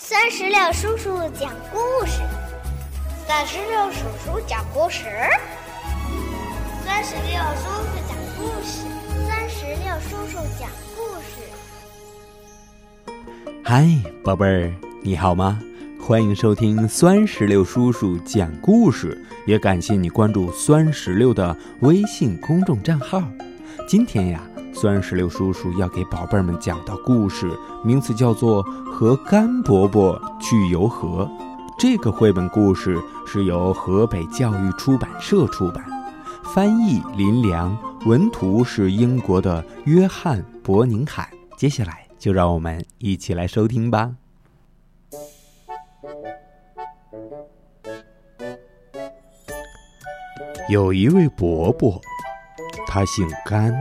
酸石榴叔叔讲故事，酸石榴叔叔讲故事，酸石榴叔叔讲故事，酸石榴叔叔讲故事。嗨，宝贝儿，你好吗？欢迎收听酸石榴叔叔讲故事，也感谢你关注酸石榴的微信公众账号。今天呀。酸石榴叔叔要给宝贝们讲的故事，名字叫做《和甘伯伯去游河》。这个绘本故事是由河北教育出版社出版，翻译林良，文图是英国的约翰·伯宁海。接下来就让我们一起来收听吧。有一位伯伯，他姓甘。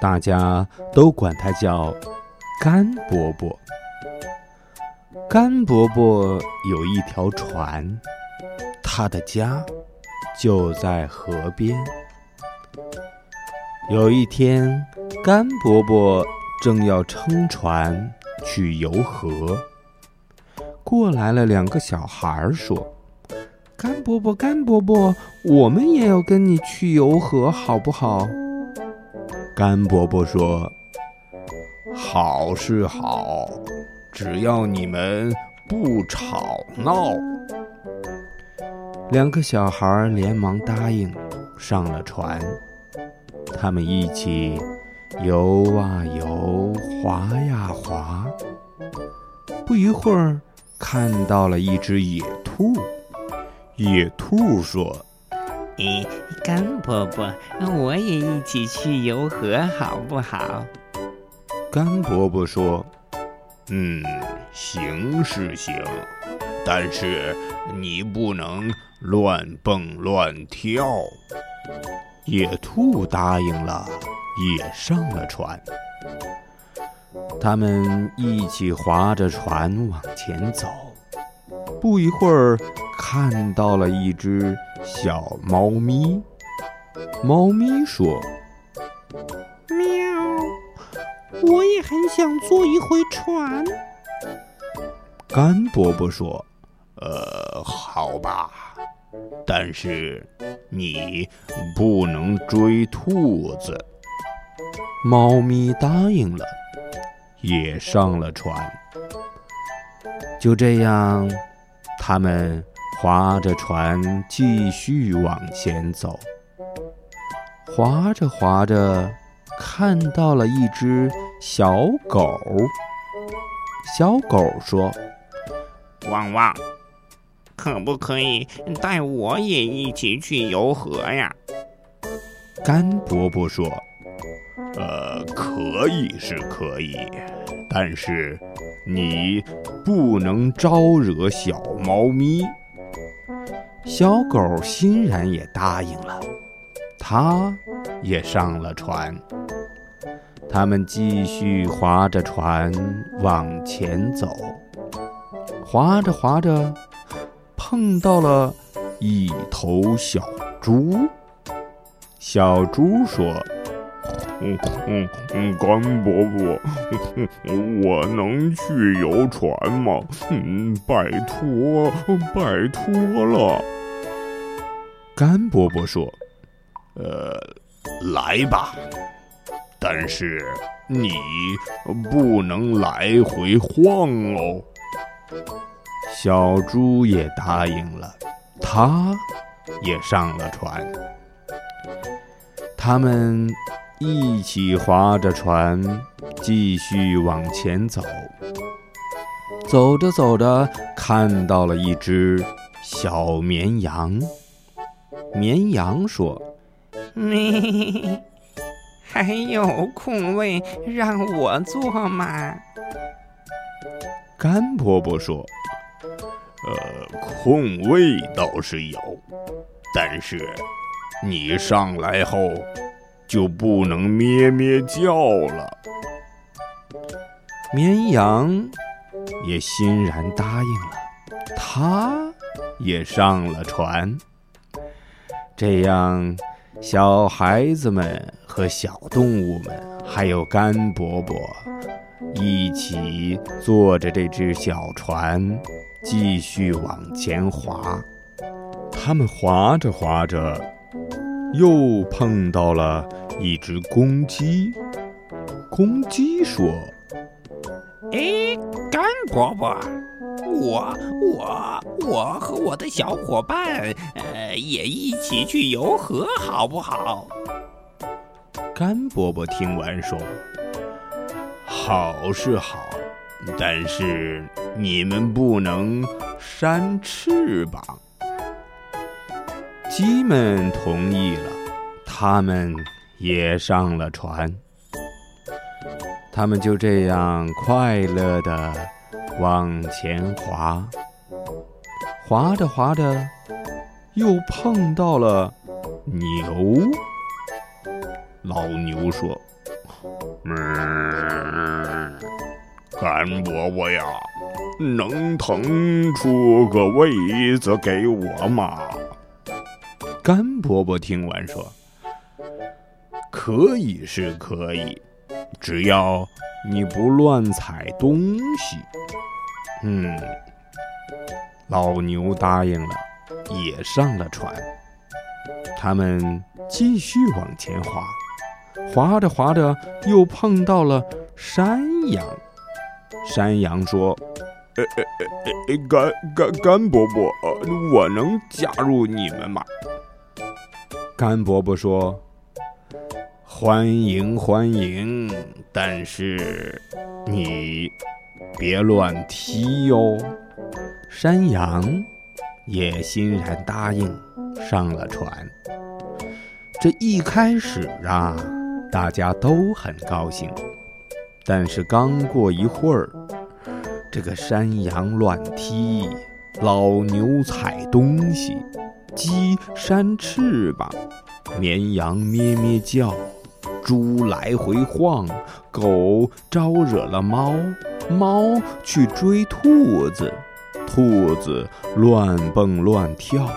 大家都管他叫甘伯伯。甘伯伯有一条船，他的家就在河边。有一天，甘伯伯正要撑船去游河，过来了两个小孩说：“甘伯伯，甘伯伯，我们也要跟你去游河，好不好？”甘伯伯说：“好是好，只要你们不吵闹。”两个小孩连忙答应，上了船。他们一起游啊游，划呀划。不一会儿，看到了一只野兔。野兔说。咦，甘伯伯，我也一起去游河好不好？甘伯伯说：“嗯，行是行，但是你不能乱蹦乱跳。”野兔答应了，也上了船。他们一起划着船往前走。不一会儿，看到了一只。小猫咪，猫咪说：“喵，我也很想坐一回船。”甘伯伯说：“呃，好吧，但是你不能追兔子。”猫咪答应了，也上了船。就这样，他们。划着船继续往前走，划着划着，看到了一只小狗。小狗说：“汪汪，可不可以带我也一起去游河呀？”甘伯伯说：“呃，可以是可以，但是你不能招惹小猫咪。”小狗欣然也答应了，它也上了船。他们继续划着船往前走，划着划着，碰到了一头小猪。小猪说：“嗯嗯嗯，甘伯伯，我能去游船吗？嗯，拜托，拜托了。”甘伯伯说：“呃，来吧，但是你不能来回晃哦。”小猪也答应了，他也上了船。他们一起划着船，继续往前走。走着走着，看到了一只小绵羊。绵羊说：“咩，还有空位让我坐吗？”甘伯伯说：“呃，空位倒是有，但是你上来后就不能咩咩叫了。”绵羊也欣然答应了，它也上了船。这样，小孩子们和小动物们，还有甘伯伯，一起坐着这只小船，继续往前划。他们划着划着，又碰到了一只公鸡。公鸡说：“哎，干伯伯，我我我和我的小伙伴，呃，也一起去游河，好不好？”干伯伯听完说：“好是好，但是你们不能扇翅膀。”鸡们同意了，他们也上了船。他们就这样快乐地往前划，划着划着，又碰到了牛。老牛说：“嗯，干伯伯呀，能腾出个位子给我吗？”干伯伯听完说：“可以是可以，只要你不乱踩东西。”嗯，老牛答应了，也上了船。他们继续往前划，划着划着又碰到了山羊。山羊说：“呃呃呃呃，干干干伯伯，我能加入你们吗？”干伯伯说：“欢迎欢迎，但是你别乱踢哟。”山羊也欣然答应，上了船。这一开始啊，大家都很高兴，但是刚过一会儿，这个山羊乱踢，老牛踩东西。鸡扇翅膀，绵羊咩咩叫，猪来回晃，狗招惹了猫，猫去追兔子，兔子乱蹦乱跳，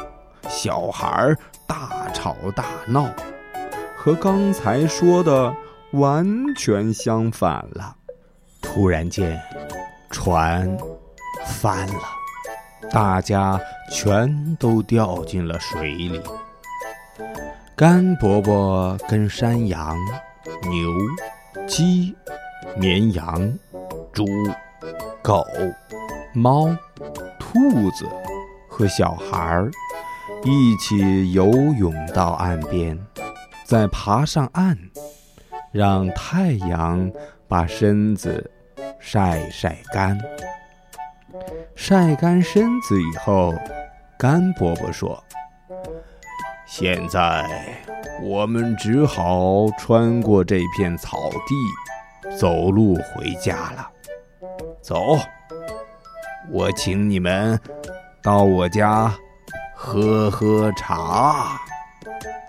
小孩大吵大闹，和刚才说的完全相反了。突然间，船翻了。大家全都掉进了水里。甘伯伯跟山羊、牛、鸡、绵羊、猪、狗、猫、兔子和小孩儿一起游泳到岸边，再爬上岸，让太阳把身子晒晒干。晒干身子以后，甘伯伯说：“现在我们只好穿过这片草地，走路回家了。走，我请你们到我家喝喝茶。”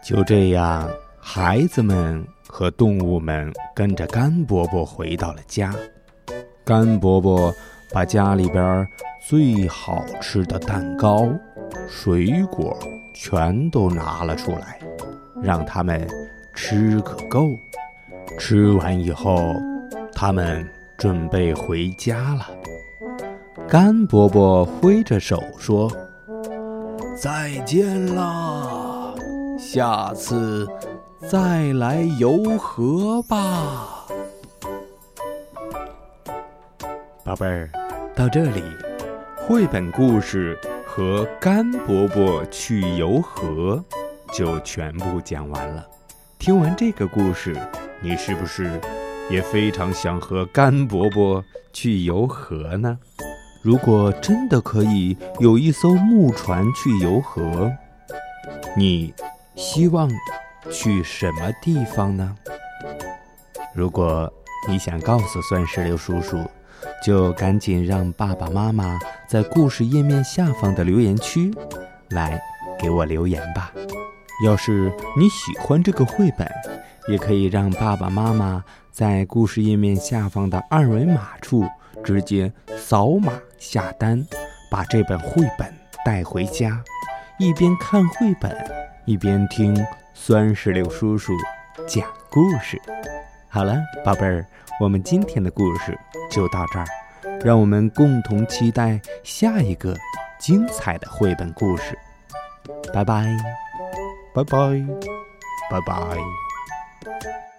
就这样，孩子们和动物们跟着干伯伯回到了家。干伯伯把家里边。最好吃的蛋糕、水果全都拿了出来，让他们吃个够。吃完以后，他们准备回家了。干伯伯挥着手说：“再见啦，下次再来游河吧。”宝贝儿，到这里。绘本故事和甘伯伯去游河就全部讲完了。听完这个故事，你是不是也非常想和甘伯伯去游河呢？如果真的可以有一艘木船去游河，你希望去什么地方呢？如果你想告诉酸石榴叔叔。就赶紧让爸爸妈妈在故事页面下方的留言区来给我留言吧。要是你喜欢这个绘本，也可以让爸爸妈妈在故事页面下方的二维码处直接扫码下单，把这本绘本带回家，一边看绘本，一边听酸石榴叔叔讲故事。好了，宝贝儿，我们今天的故事就到这儿，让我们共同期待下一个精彩的绘本故事。拜拜，拜拜，拜拜。